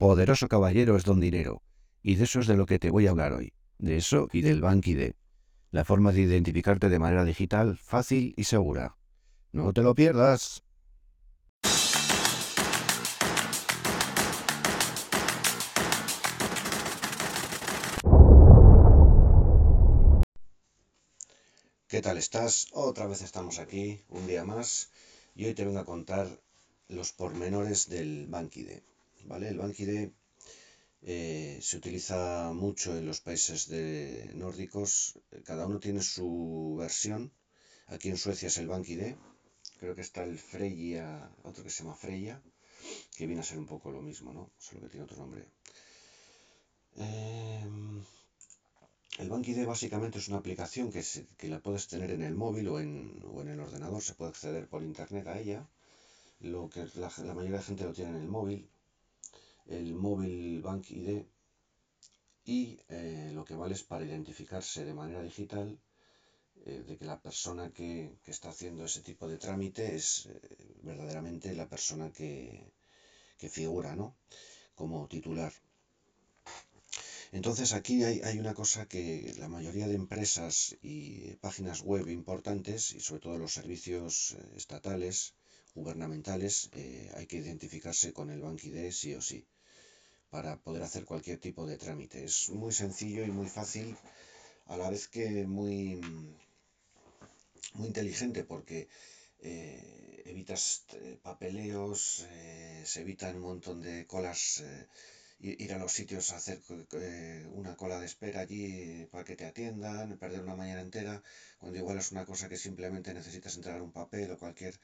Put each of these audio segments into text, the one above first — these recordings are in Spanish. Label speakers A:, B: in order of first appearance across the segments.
A: Poderoso caballero es don dinero. Y de eso es de lo que te voy a hablar hoy. De eso y del BankID. La forma de identificarte de manera digital, fácil y segura. No te lo pierdas. ¿Qué tal estás? Otra vez estamos aquí, un día más, y hoy te vengo a contar los pormenores del BankID. ¿Vale? El BankID eh, se utiliza mucho en los países de nórdicos, cada uno tiene su versión. Aquí en Suecia es el BankID, creo que está el Freya, otro que se llama Freya, que viene a ser un poco lo mismo, ¿no? Solo que tiene otro nombre. Eh, el BankID básicamente es una aplicación que, que, la puedes tener en el móvil o en, o en, el ordenador, se puede acceder por internet a ella. Lo que la, la mayoría de gente lo tiene en el móvil, el móvil BankID y eh, lo que vale es para identificarse de manera digital eh, de que la persona que, que, está haciendo ese tipo de trámite es eh, verdaderamente la persona que, que figura ¿no? como titular. Entonces aquí hay, hay, una cosa que la mayoría de empresas y páginas web importantes y sobre todo los servicios estatales, gubernamentales, hay que identificarse con el BankID sí o sí para poder hacer cualquier tipo de trámite. Es muy sencillo y muy fácil, a la vez que muy, muy inteligente porque eh, evitas eh, papeleos, se evitan un montón de colas ir a los sitios a hacer eh, una cola de espera allí para que te atiendan, perder una mañana entera, cuando igual es una cosa que simplemente necesitas entregar un papel o cualquier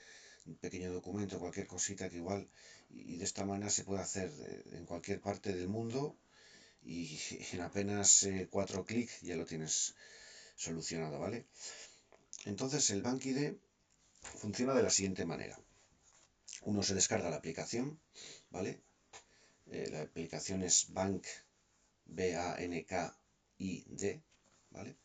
A: pequeño documento, cualquier cosita que igual, y de esta manera se puede hacer en cualquier parte del mundo y en apenas eh, cuatro clics ya lo tienes solucionado, ¿vale? Entonces el BankID funciona de la siguiente manera. Uno se descarga la aplicación, ¿vale? Eh, la aplicación es Bank, B-A-N-K-I-D, ¿vale?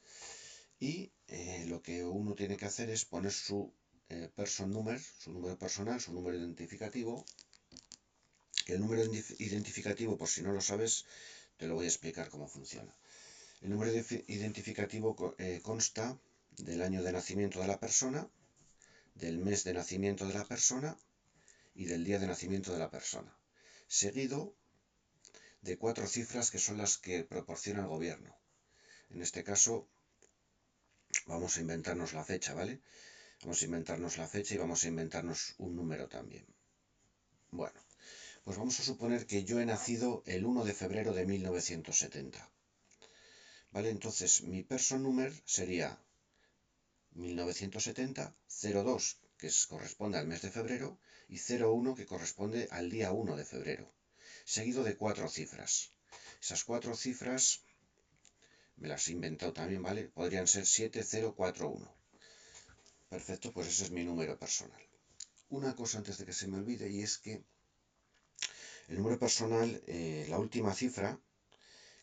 A: Y eh, lo que uno tiene que hacer es poner su eh, person number, su número personal, su número identificativo. El número identificativo, por si no lo sabes, te lo voy a explicar cómo funciona. El número identificativo eh, consta del año de nacimiento de la persona, del mes de nacimiento de la persona y del día de nacimiento de la persona seguido de cuatro cifras que son las que proporciona el gobierno. En este caso, vamos a inventarnos la fecha, ¿vale? Vamos a inventarnos la fecha y vamos a inventarnos un número también. Bueno, pues vamos a suponer que yo he nacido el 1 de febrero de 1970. ¿Vale? Entonces, mi person number sería 1970 02 que corresponde al mes de febrero, y 01, que corresponde al día 1 de febrero, seguido de cuatro cifras. Esas cuatro cifras, me las he inventado también, ¿vale? Podrían ser 7041. Perfecto, pues ese es mi número personal. Una cosa antes de que se me olvide, y es que el número personal, eh, la última cifra,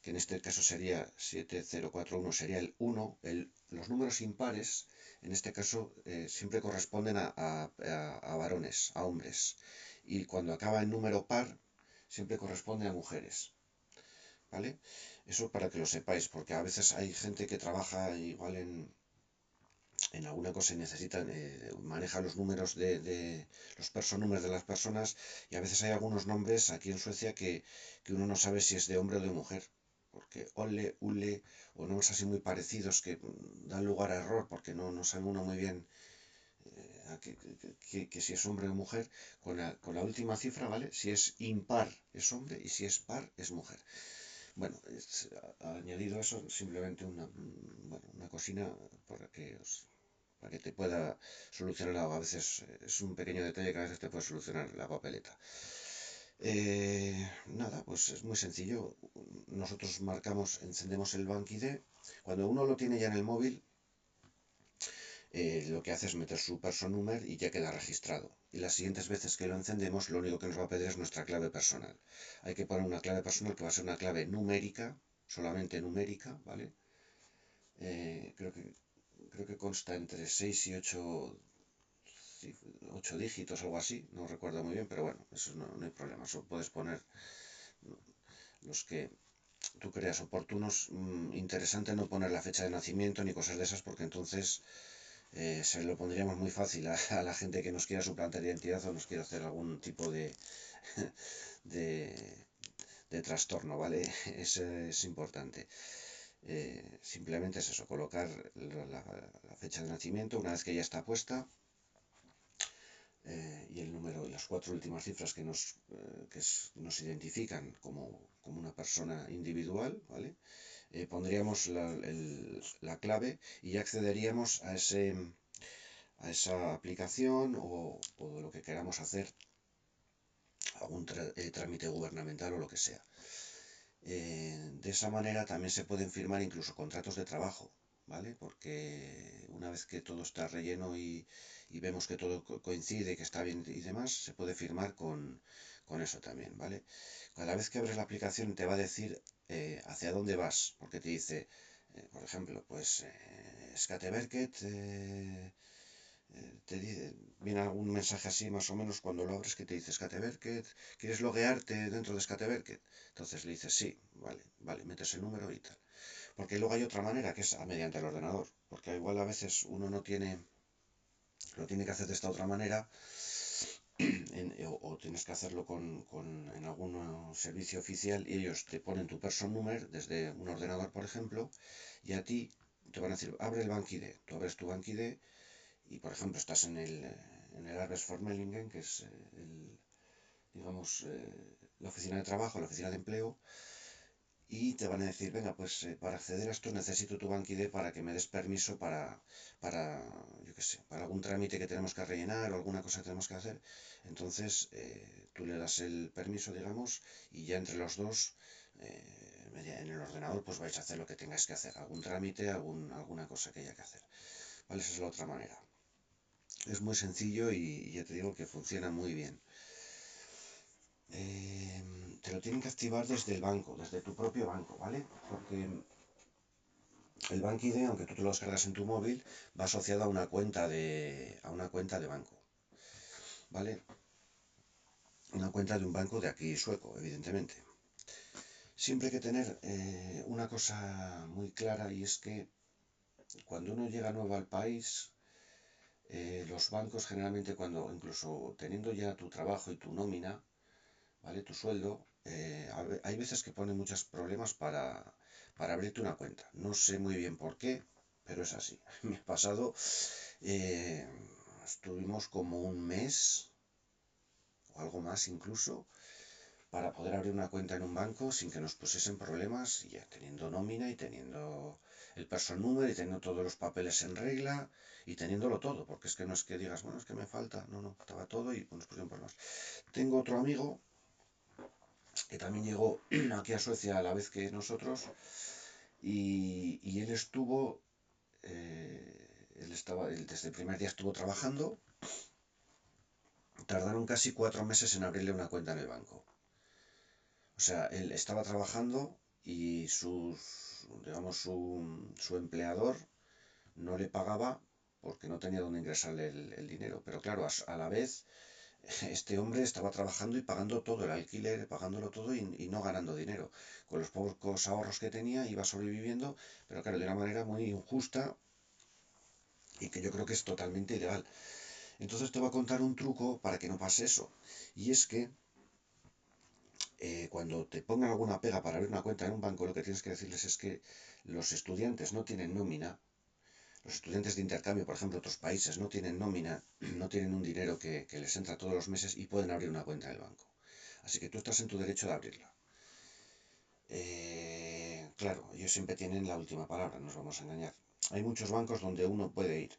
A: que en este caso sería 7041, sería el 1, el, los números impares en este caso eh, siempre corresponden a, a, a, varones, a hombres. Y cuando acaba en número par, siempre corresponde a mujeres. ¿Vale? Eso para que lo sepáis, porque a veces hay gente que trabaja igual en, en alguna cosa necesitan, eh, maneja los números de, de los personúmeros de las personas y a veces hay algunos nombres aquí en Suecia que, que uno no sabe si es de hombre o de mujer porque ole, ule o nombres así muy parecidos que dan lugar a error porque no, no sabe uno muy bien eh, que, que, que, si es hombre o mujer, con la, con la, última cifra, ¿vale? Si es impar es hombre y si es par es mujer. Bueno, es, ha, añadido eso simplemente una, bueno, una cocina para que, os, para que te pueda solucionar A veces es un pequeño detalle que a veces te puede solucionar la papeleta. Eh, nada, pues es muy sencillo. Nosotros marcamos, encendemos el BankID. Cuando uno lo tiene ya en el móvil, eh, lo que hace es meter su person number y ya queda registrado. Y las siguientes veces que lo encendemos, lo único que nos va a pedir es nuestra clave personal. Hay que poner una clave personal que va a ser una clave numérica, solamente numérica, ¿vale? Eh, creo, que, creo que consta entre 6 y 8 ocho dígitos, algo así, no recuerdo muy bien, pero bueno, eso no, no hay problema, eso puedes poner los que tú creas oportunos, mm, interesante no poner la fecha de nacimiento ni cosas de esas porque entonces eh, se lo pondríamos muy fácil a, la gente que nos quiera suplantar identidad o nos quiera hacer algún tipo de, de, trastorno, ¿vale? Eso es importante. Eh, simplemente es eso, colocar la, fecha de nacimiento una vez que ya está puesta eh, y el número, las cuatro últimas cifras que nos, que nos identifican como, como, una persona individual, ¿vale? Eh, pondríamos la, clave y accederíamos a, ese, a esa aplicación o, lo que queramos hacer, algún eh, trámite gubernamental o lo que sea. Eh, de esa manera también se pueden firmar incluso contratos de trabajo, ¿vale? Porque una vez que todo está relleno y, vemos que todo coincide, que está bien y demás, se puede firmar con, con eso también, ¿vale? Cada vez que abres la aplicación te va a decir eh, hacia dónde vas, porque te dice, eh, por ejemplo, pues Skateberket, te dice, viene algún mensaje así más o menos cuando lo abres que te dice Skateberket, ¿quieres loguearte dentro de Skateberket? Entonces le dices sí, vale, vale, metes el número y tal. Porque luego hay otra manera que es mediante el ordenador, porque igual a veces uno no tiene, lo tiene que hacer de esta otra manera o, tienes que hacerlo con, en algún servicio oficial y ellos te ponen tu person number desde un ordenador, por ejemplo, y a ti te van a decir, abre el BankID. Tú abres tu BankID y, por ejemplo, estás en el, en el Arbes Formelingen, que es eh, el, digamos, eh, la oficina de trabajo, la oficina de empleo, y te van a decir, venga, pues eh, para acceder a esto necesito tu BankID para que me des permiso para, para, yo qué sé, para algún trámite que tenemos que rellenar o alguna cosa que tenemos que hacer. Entonces, tú le das el permiso, digamos, y ya entre los dos, eh, en el ordenador, pues vais a hacer lo que tengáis que hacer, algún trámite, algún, alguna cosa que haya que hacer. ¿Vale? Esa es la otra manera. Es muy sencillo y ya te digo que funciona muy bien. Eh, te lo tienen que activar desde el banco, desde tu propio banco, ¿vale? Porque el BankID, aunque tú te lo descargas en tu móvil, va asociado a una cuenta de, a una cuenta de banco, ¿vale? Una cuenta de un banco de aquí sueco, evidentemente. Siempre hay que tener eh, una cosa muy clara y es que cuando uno llega nuevo al país, eh, los bancos generalmente cuando, incluso teniendo ya tu trabajo y tu nómina, ¿vale? Tu sueldo, eh, hay veces que pone muchos problemas para, para abrirte una cuenta. No sé muy bien por qué, pero es así. Me ha pasado, eh, estuvimos como un mes o algo más incluso para poder abrir una cuenta en un banco sin que nos pusiesen problemas, ya teniendo nómina y teniendo el person number y teniendo todos los papeles en regla y teniéndolo todo, porque es que no es que digas, bueno, es que me falta, no, no, estaba todo y nos pusieron problemas. Tengo otro amigo que también llegó aquí a Suecia a la vez que nosotros, y, él estuvo, eh, él estaba, desde el primer día estuvo trabajando, tardaron casi cuatro meses en abrirle una cuenta en el banco. O sea, él estaba trabajando y sus, digamos, su, su empleador no le pagaba porque no tenía dónde ingresarle el, dinero. Pero claro, a, la vez este hombre estaba trabajando y pagando todo el alquiler, pagándolo todo y, no ganando dinero. Con los pocos ahorros que tenía iba sobreviviendo, pero claro, de una manera muy injusta y que yo creo que es totalmente ilegal. Entonces te voy a contar un truco para que no pase eso. Y es que eh, cuando te pongan alguna pega para abrir una cuenta en un banco, lo que tienes que decirles es que los estudiantes no tienen nómina los estudiantes de intercambio, por ejemplo, otros países no tienen nómina, no tienen un dinero que, les entra todos los meses y pueden abrir una cuenta en el banco. Así que tú estás en tu derecho de abrirla. Eh, claro, ellos siempre tienen la última palabra, no nos vamos a engañar. Hay muchos bancos donde uno puede ir.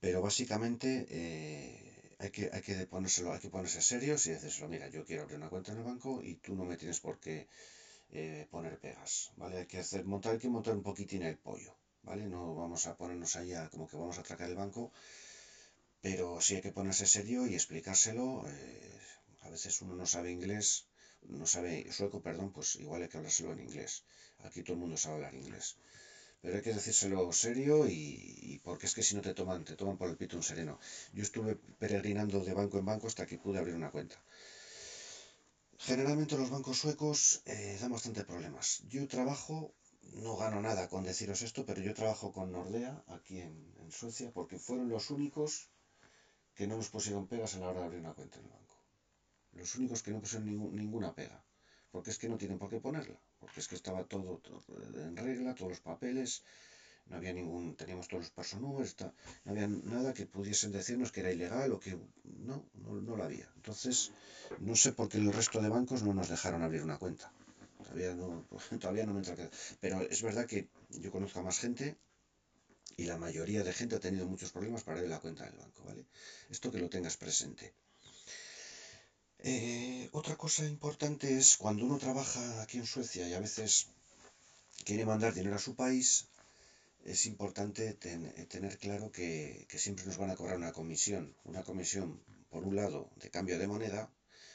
A: Pero básicamente eh, hay, que, hay, que ponérselo, hay que ponerse serios y decírselo, mira, yo quiero abrir una cuenta en el banco y tú no me tienes por qué eh, poner pegas, ¿vale? Hay que hacer, montar, hay que montar un poquitín el pollo. ¿vale? No vamos a ponernos ahí como que vamos a atracar el banco, pero sí hay que ponerse serio y explicárselo. Eh, a veces uno no sabe inglés, no sabe sueco, perdón, pues igual hay que hablárselo en inglés. Aquí todo el mundo sabe hablar inglés. Pero hay que decírselo serio y, porque es que si no te toman, te toman por el pito un sereno. Yo estuve peregrinando de banco en banco hasta que pude abrir una cuenta. Generalmente los bancos suecos eh, dan bastante problemas. Yo trabajo, no gano nada con deciros esto, pero yo trabajo con Nordea aquí en, Suecia porque fueron los únicos que no nos pusieron pegas a la hora de abrir una cuenta en el banco. Los únicos que no pusieron ninguna pega. Porque es que no tienen por qué ponerla. Porque es que estaba todo, en regla, todos los papeles, no había ningún, teníamos todos los personúmeros, no había nada que pudiesen decirnos que era ilegal o que no, no, no lo había. Entonces, no sé por qué el resto de bancos no nos dejaron abrir una cuenta. Todavía no, todavía no me entra. Pero es verdad que yo conozco a más gente y la mayoría de gente ha tenido muchos problemas para abrir la cuenta del banco, ¿vale? Esto que lo tengas presente. Eh, otra cosa importante es cuando uno trabaja aquí en Suecia y a veces quiere mandar dinero a su país, es importante eh, tener claro que, siempre nos van a cobrar una comisión. Una comisión, por un lado, de cambio de moneda,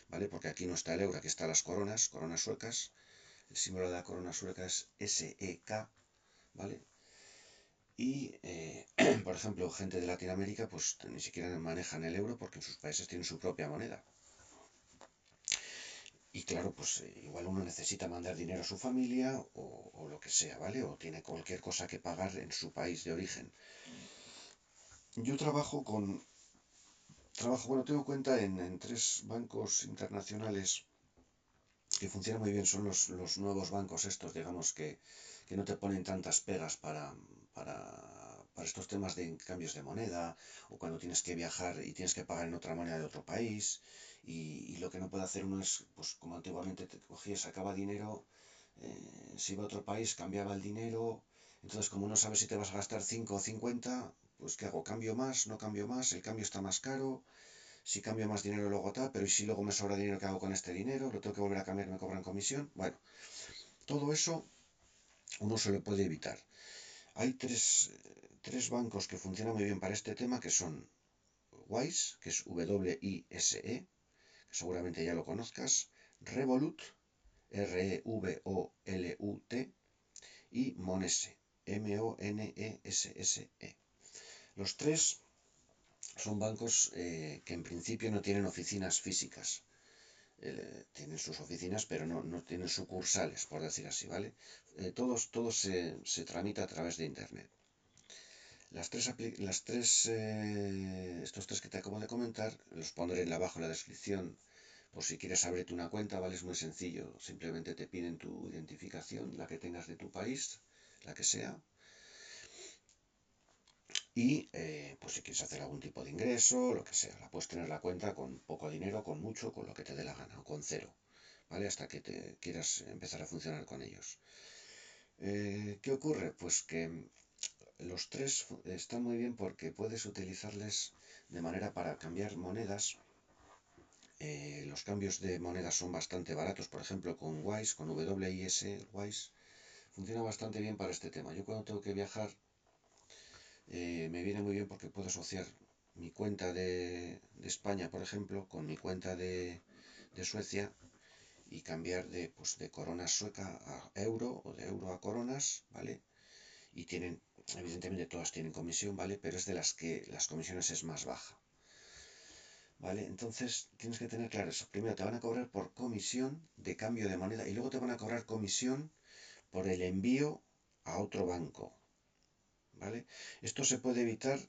A: ¿vale? Porque aquí no está el euro, aquí están las coronas, coronas suecas. El símbolo de la corona sueca es SEK, ¿vale? Y, eh, por ejemplo, gente de Latinoamérica, pues ni siquiera manejan el euro porque en sus países tienen su propia moneda. Y claro, pues eh, igual uno necesita mandar dinero a su familia o, lo que sea, ¿vale? O tiene cualquier cosa que pagar en su país de origen. Yo trabajo con... Trabajo, bueno, tengo cuenta en, tres bancos internacionales que funcionan muy bien. Son los, nuevos bancos estos, digamos, que, no te ponen tantas pegas para, para, para estos temas de cambios de moneda o cuando tienes que viajar y tienes que pagar en otra moneda de otro país y, lo que no puede hacer uno es, pues como antiguamente te cogías, sacaba dinero, eh, se iba a otro país, cambiaba el dinero, entonces como no sabes si te vas a gastar 5 o 50, pues ¿qué hago? ¿Cambio más? ¿No cambio más? ¿El cambio está más caro? Si cambio más dinero luego tal, pero ¿y si luego me sobra dinero qué hago con este dinero? ¿Lo tengo que volver a cambiar? ¿Me cobran comisión? Bueno, todo eso uno se lo puede evitar. Hay tres, tres bancos que funcionan muy bien para este tema que son WISE, que es W-I-S-E, seguramente ya lo conozcas, Revolut, R-E-V-O-L-U-T, y Monese, M-O-N-E-S-S-E. Los tres son bancos eh, que en principio no tienen oficinas físicas. Eh, tienen sus oficinas, pero no, tienen sucursales, por decir así, ¿vale? Eh, todos, todos se, se, tramita a través de Internet. Las tres, las tres estos tres que te acabo de comentar, los pondré abajo en la descripción por si quieres abrirte una cuenta, ¿vale? Es muy sencillo. Simplemente te piden tu identificación, la que tengas de tu país, la que sea. Y eh, pues si quieres hacer algún tipo de ingreso, lo que sea, la puedes tener la cuenta con poco dinero, con mucho, con lo que te dé la gana, o con cero, ¿vale? Hasta que te quieras empezar a funcionar con ellos. Eh, ¿Qué ocurre? Pues que los tres están muy bien porque puedes utilizarles de manera para cambiar monedas eh, los cambios de moneda son bastante baratos, por ejemplo con Wise, con WIS, Wise, funciona bastante bien para este tema. Yo cuando tengo que viajar eh, me viene muy bien porque puedo asociar mi cuenta de, España, por ejemplo, con mi cuenta de, Suecia y cambiar de, pues, de corona sueca a euro o de euro a coronas, ¿vale? Y tienen, evidentemente todas tienen comisión, ¿vale? Pero es de las que las comisiones es más baja. ¿Vale? Entonces tienes que tener claro eso. Primero te van a cobrar por comisión de cambio de moneda y luego te van a cobrar comisión por el envío a otro banco. ¿Vale? Esto se puede evitar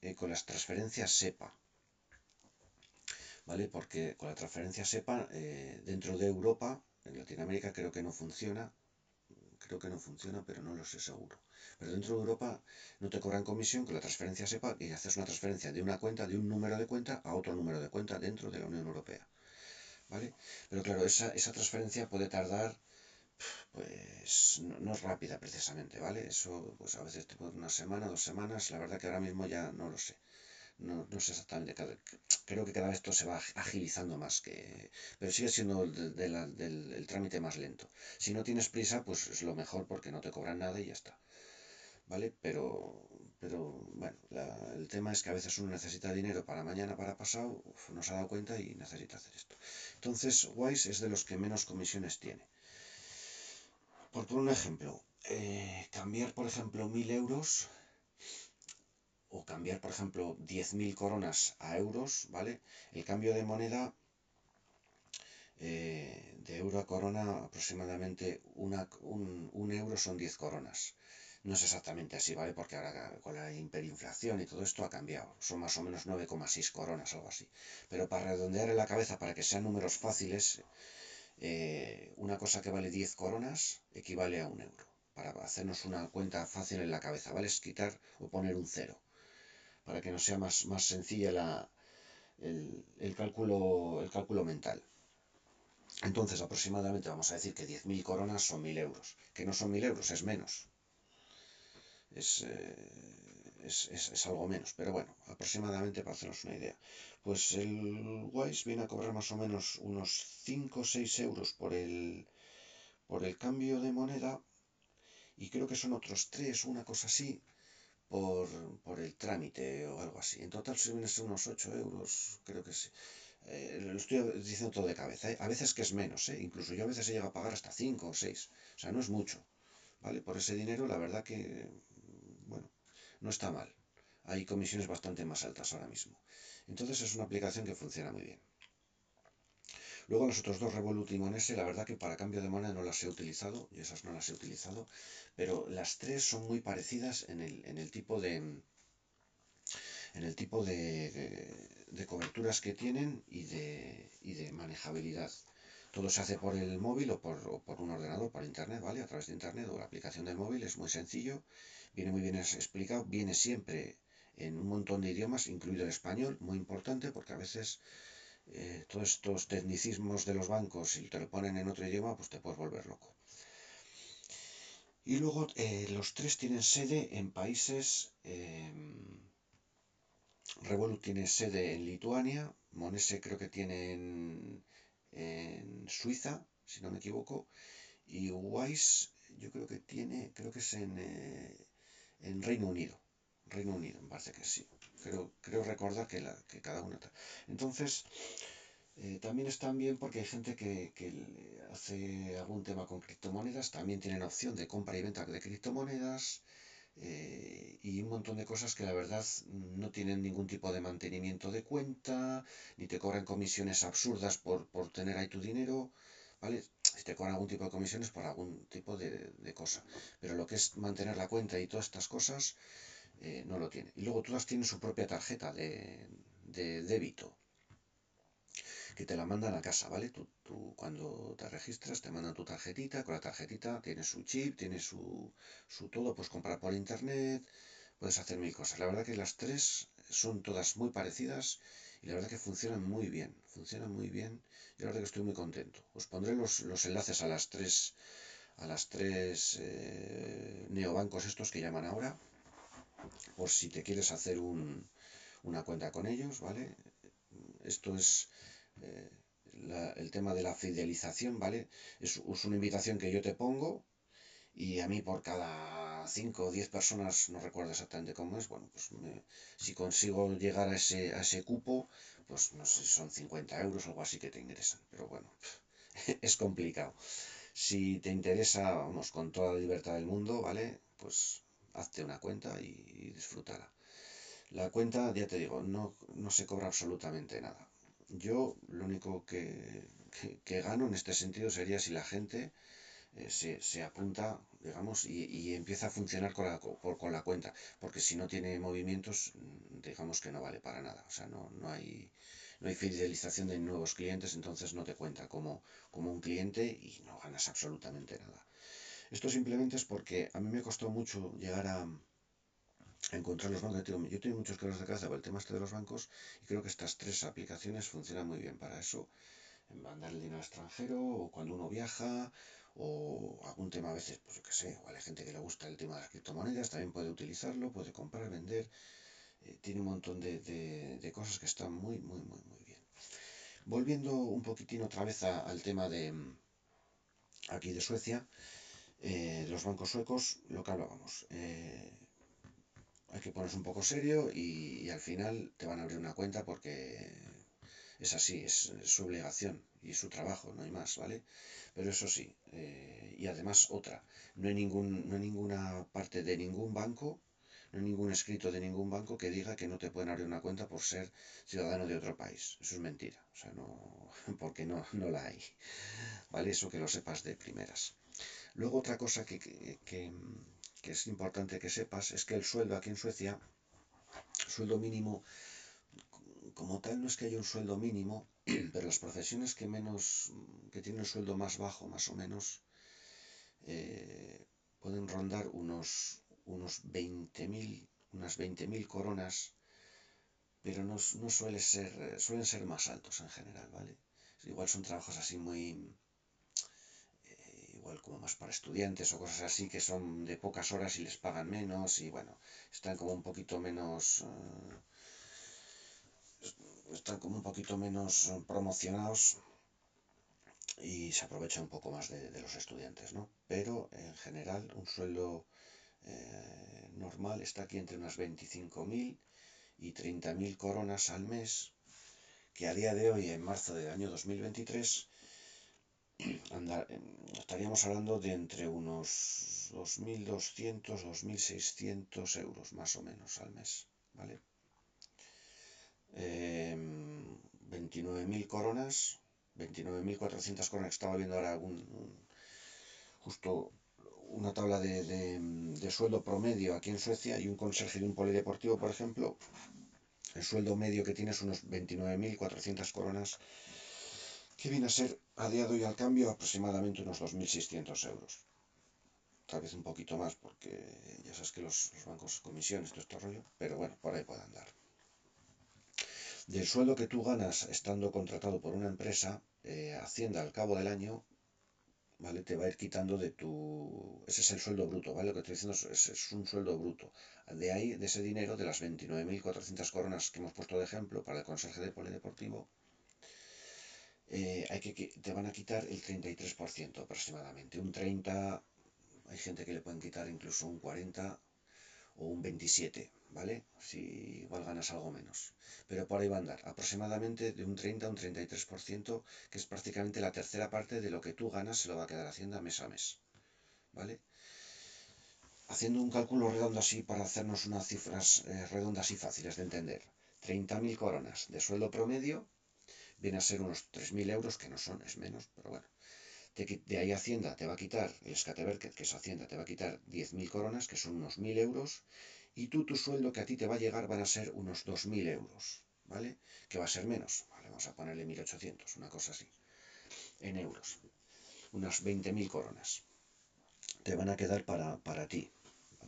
A: eh, con las transferencias SEPA. ¿Vale? Porque con la transferencia SEPA eh, dentro de Europa, en Latinoamérica creo que no funciona, creo que no funciona, pero no lo sé seguro. Pero dentro de Europa no te cobran comisión con la transferencia SEPA y haces una transferencia de una cuenta, de un número de cuenta a otro número de cuenta dentro de la Unión Europea. ¿Vale? Pero claro, esa, esa transferencia puede tardar, pues no, es rápida precisamente, ¿vale? Eso pues a veces te puede una semana, dos semanas, la verdad que ahora mismo ya no lo sé. No, no, sé exactamente, creo que cada vez esto se va agilizando más, que, pero sigue siendo el, trámite más lento. Si no tienes prisa, pues es lo mejor porque no te cobran nada y ya está. ¿Vale? Pero, pero bueno, el tema es que a veces uno necesita dinero para mañana, para pasado, no se ha dado cuenta y necesita hacer esto. Entonces, Wise es de los que menos comisiones tiene. Por poner un ejemplo, eh, cambiar, por ejemplo, mil euros o cambiar, por ejemplo, 10.000 coronas a euros, ¿vale? El cambio de moneda eh, de euro a corona aproximadamente una, un, euro son 10 coronas. No es exactamente así, ¿vale? Porque ahora con la hiperinflación y todo esto ha cambiado. Son más o menos 9,6 coronas, algo así. Pero para redondear en la cabeza, para que sean números fáciles, eh, una cosa que vale 10 coronas equivale a un euro. Para hacernos una cuenta fácil en la cabeza, ¿vale? Es quitar o poner un cero. Para que nos sea más, más sencilla la, el, cálculo, el cálculo mental. Entonces, aproximadamente vamos a decir que 10.000 coronas son 1.000 euros. Que no son 1.000 euros, es menos. Eh, es, es, algo menos, pero bueno, aproximadamente para hacernos una idea. Pues el Wise viene a cobrar más o menos unos 5 o 6 euros por el, por el cambio de moneda y creo que son otros 3 o una cosa así por, por, el trámite o algo así. En total se vienen unos 8 euros, creo que sí. Eh, lo estoy diciendo todo de cabeza. ¿eh? A veces que es menos, ¿eh? incluso yo a veces he llegado a pagar hasta 5 o 6. O sea, no es mucho. ¿Vale? Por ese dinero, la verdad que, bueno, no está mal. Hay comisiones bastante más altas ahora mismo. Entonces es una aplicación que funciona muy bien. Luego los otros dos Revolut y la verdad que para cambio de moneda no las he utilizado, y esas no las he utilizado, pero las tres son muy parecidas en el, en el tipo de en el tipo de, de, coberturas que tienen y de, y de manejabilidad. Todo se hace por el móvil o por, o por, un ordenador, por internet, ¿vale? A través de internet o la aplicación del móvil, es muy sencillo, viene muy bien explicado, viene siempre en un montón de idiomas, incluido el español, muy importante porque a veces eh, todos estos tecnicismos de los bancos, si te lo ponen en otro idioma, pues te puedes volver loco. Y luego eh, los tres tienen sede en países... Em, Revolut tiene sede en Lituania, Monese creo que tiene en, Suiza, si no me equivoco, y Wise yo creo que tiene, creo que es en, eh, en Reino Unido. Reino Unido, me parece que sí. Creo, creo recordar que, la, que cada una. Entonces, eh, también están bien porque hay gente que, que, hace algún tema con criptomonedas, también tienen opción de compra y venta de criptomonedas eh, y un montón de cosas que la verdad no tienen ningún tipo de mantenimiento de cuenta, ni te cobran comisiones absurdas por, por tener ahí tu dinero, ¿vale? Si te cobran algún tipo de comisiones por algún tipo de, de cosa, pero lo que es mantener la cuenta y todas estas cosas eh, no lo tiene. Y luego todas tienen su propia tarjeta de, de débito que te la mandan a casa, ¿vale? Tú, tú, cuando te registras te mandan tu tarjetita, con la tarjetita tienes su chip, tienes su, su todo, puedes comprar por internet, puedes hacer mil cosas. La verdad que las tres son todas muy parecidas y la verdad que funcionan muy bien, funcionan muy bien y la verdad que estoy muy contento. Os pondré los, los enlaces a las tres, a las tres eh, neobancos estos que llaman ahora, por si te quieres hacer un, una cuenta con ellos, ¿vale? Esto es eh, el tema de la fidelización, ¿vale? Es, una invitación que yo te pongo y a mí por cada 5 o 10 personas, no recuerdo exactamente cómo es, bueno, pues si consigo llegar a ese, a ese cupo, pues no sé, son 50 euros o algo así que te ingresan, pero bueno, es complicado. Si te interesa, vamos, con toda la libertad del mundo, ¿vale? Pues hazte una cuenta y, y disfrútala. La cuenta, ya te digo, no, no se cobra absolutamente nada. Yo lo único que, que, gano en este sentido sería si la gente eh, se, se, apunta, digamos, y, y, empieza a funcionar con la, con la cuenta, porque si no tiene movimientos, digamos que no vale para nada. O sea, no, no, hay, no hay fidelización de nuevos clientes, entonces no te cuenta como, como un cliente y no ganas absolutamente nada. Esto simplemente es porque a mí me costó mucho llegar a, encontrar los bancos. Yo tengo muchos casos de cabeza por el tema este de los bancos y creo que estas tres aplicaciones funcionan muy bien para eso. Mandar el dinero extranjero o cuando uno viaja o algún tema a veces, pues yo qué sé, o hay gente que le gusta el tema de las criptomonedas, también puede utilizarlo, puede comprar, vender. Eh, tiene un montón de, de, cosas que están muy, muy, muy, muy bien. Volviendo un poquitín otra vez al tema de aquí de Suecia, eh, los bancos suecos, lo que hablábamos. Eh, hay que ponerse un poco serio y, al final te van a abrir una cuenta porque es así, es, su obligación y su trabajo, no hay más, ¿vale? Pero eso sí, eh, y además otra, no hay, ningún, no hay ninguna parte de ningún banco, no hay ningún escrito de ningún banco que diga que no te pueden abrir una cuenta por ser ciudadano de otro país. Eso es mentira. O sea, no, porque no, no la hay. ¿Vale? Eso que lo sepas de primeras. Luego otra cosa que, que, es importante que sepas es que el sueldo aquí en Suecia, sueldo mínimo, como tal no es que haya un sueldo mínimo, pero las profesiones que menos, que tienen el sueldo más bajo, más o menos, eh, pueden rondar unos unos 20.000, unas 20.000 coronas, pero no, no suele ser, suelen ser más altos en general, ¿vale? Igual son trabajos así muy, eh, igual como más para estudiantes o cosas así que son de pocas horas y les pagan menos y bueno, están como un poquito menos... Eh, están como un poquito menos promocionados y se aprovecha un poco más de, de, los estudiantes, ¿no? Pero en general un sueldo eh, normal está aquí entre unas 25.000 y 30.000 coronas al mes, que a día de hoy, en marzo del año 2023, estaríamos hablando de entre unos 2.200, 2.600 euros más o menos al mes, ¿vale? 29.000 em, coronas, 29.400 coronas, estaba viendo ahora algún, justo una tabla de, sueldo promedio aquí en Suecia y un conserje de un polideportivo, por ejemplo, el sueldo medio que tiene es unos 29.400 coronas, que viene a ser a día de hoy al cambio aproximadamente unos 2.600 euros. Tal vez un poquito más, porque ya sabes que los, bancos comisiones, todo este rollo, pero bueno, por ahí puede andar. Del sueldo que tú ganas estando contratado por una empresa, eh, Hacienda al cabo del año ¿vale? Te va a ir quitando de tu... Ese es el sueldo bruto, ¿vale? Lo que estoy diciendo es, un sueldo bruto. De ahí, de ese dinero, de las 29.400 coronas que hemos puesto de ejemplo para el conserje de polideportivo, eh, hay que, te van a quitar el 33% aproximadamente. Un 30, hay gente que le pueden quitar incluso un 40 o un 27, ¿vale? Si igual ganas algo menos. Pero por ahí va a andar, aproximadamente de un 30 a un 33%, que es prácticamente la tercera parte de lo que tú ganas se lo va a quedar Hacienda mes a mes, ¿vale? Haciendo un cálculo redondo así para hacernos unas cifras eh, redondas y fáciles de entender. 30.000 coronas de sueldo promedio viene a ser unos 3.000 euros, que no son, es menos, pero bueno de ahí Hacienda te va a quitar, el Skateberg, que es Hacienda, te va a quitar 10.000 coronas, que son unos 1.000 euros, y tú tu sueldo que a ti te va a llegar van a ser unos 2.000 euros, ¿vale? Que va a ser menos. Vamos a ponerle 1.800, una cosa así, en euros, unas 20.000 coronas. Te van a quedar para, para ti,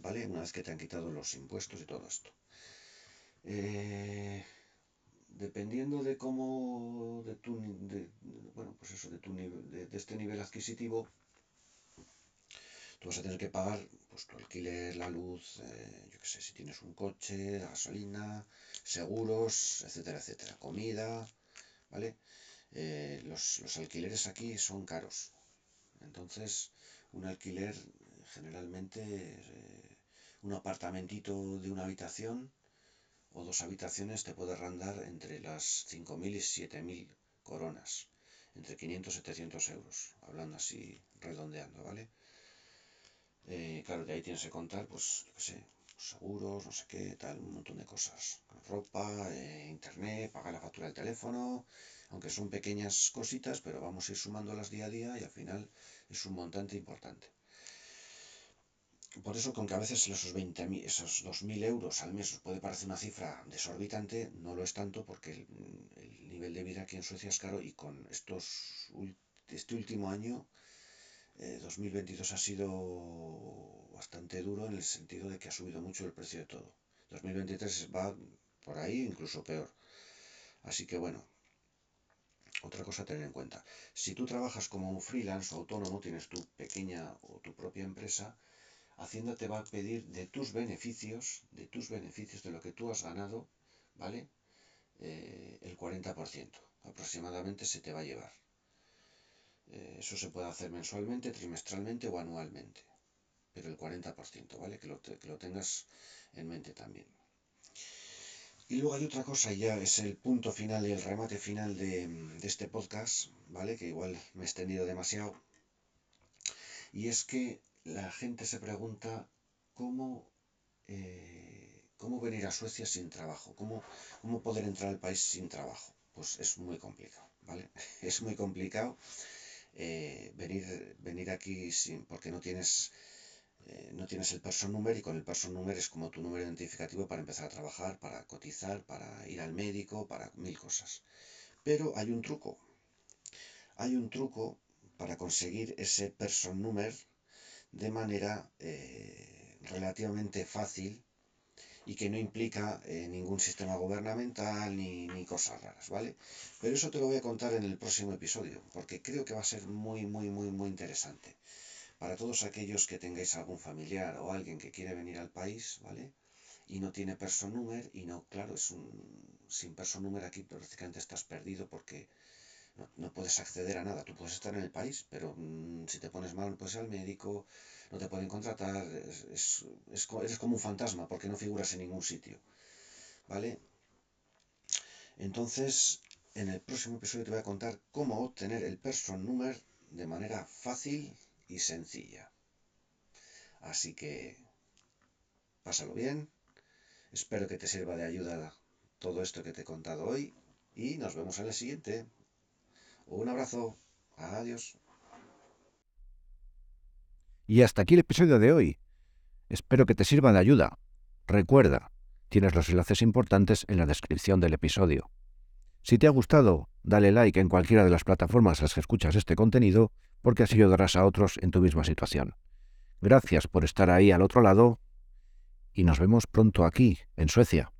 A: ¿vale? Una vez que te han quitado los impuestos y todo esto. Eh, dependiendo de cómo, de tu, bueno, pues eso, de, tu, de, de este nivel adquisitivo, tú vas a tener que pagar pues, tu alquiler, la luz, eh, yo qué sé, si tienes un coche, gasolina, seguros, etcétera, etcétera, comida, ¿vale? Eh, los, los, alquileres aquí son caros. Entonces, un alquiler generalmente, eh, un apartamentito de una habitación o dos habitaciones te puede randar entre las 5.000 y 7.000 coronas, entre 500 y 700 euros, hablando así, redondeando, ¿vale? Eh, claro, de ahí tienes que contar, pues, yo qué sé, seguros, no sé qué, tal, un montón de cosas. Ropa, eh, internet, pagar la factura del teléfono, aunque son pequeñas cositas, pero vamos a ir sumándolas día a día y al final es un montante importante. Por eso, aunque a veces esos 20.000, esos 2.000 euros al mes puede parecer una cifra desorbitante, no lo es tanto porque el, nivel de vida aquí en Suecia es caro y con estos, este último año, 2022 eh, ha sido bastante duro en el sentido de que ha subido mucho el precio de todo. 2023 va por ahí, incluso peor. Así que bueno, otra cosa a tener en cuenta. Si tú trabajas como un freelance o autónomo, tienes tu pequeña o tu propia empresa, Hacienda te va a pedir de tus beneficios, de tus beneficios, de lo que tú has ganado, ¿vale? Eh, el 40% aproximadamente se te va a llevar. Eh, eso se puede hacer mensualmente, trimestralmente o anualmente, pero el 40%, ¿vale? Que lo, que lo tengas en mente también. Y luego hay otra cosa, y ya es el punto final el remate final de, de, este podcast, ¿vale? Que igual me he extendido demasiado. Y es que la gente se pregunta cómo, eh, ¿Cómo venir a Suecia sin trabajo? ¿Cómo, cómo poder entrar al país sin trabajo? Pues es muy complicado, ¿vale? Es muy complicado eh, venir, venir aquí sin, porque no tienes, eh, no tienes el person number y con el person number es como tu número identificativo para empezar a trabajar, para cotizar, para ir al médico, para mil cosas. Pero hay un truco. Hay un truco para conseguir ese person number de manera eh, relativamente fácil y que no implica eh, ningún sistema gubernamental ni, ni, cosas raras, ¿vale? Pero eso te lo voy a contar en el próximo episodio, porque creo que va a ser muy, muy, muy, muy interesante. Para todos aquellos que tengáis algún familiar o alguien que quiere venir al país, ¿vale? Y no tiene person number, y no, claro, es un, sin person number aquí prácticamente estás perdido porque no, puedes acceder a nada. Tú puedes estar en el país, pero mm, si te pones mal, puedes ir al médico, no te pueden contratar, es, eres como un fantasma porque no figuras en ningún sitio. ¿Vale? Entonces, en el próximo episodio te voy a contar cómo obtener el person number de manera fácil y sencilla. Así que, pásalo bien. Espero que te sirva de ayuda todo esto que te he contado hoy y nos vemos en el siguiente. Un abrazo. Adiós.
B: Y hasta aquí el episodio de hoy. Espero que te sirva de ayuda. Recuerda, tienes los enlaces importantes en la descripción del episodio. Si te ha gustado, dale like en cualquiera de las plataformas a las que escuchas este contenido, porque así ayudarás a otros en tu misma situación. Gracias por estar ahí al otro lado y nos vemos pronto aquí, en Suecia.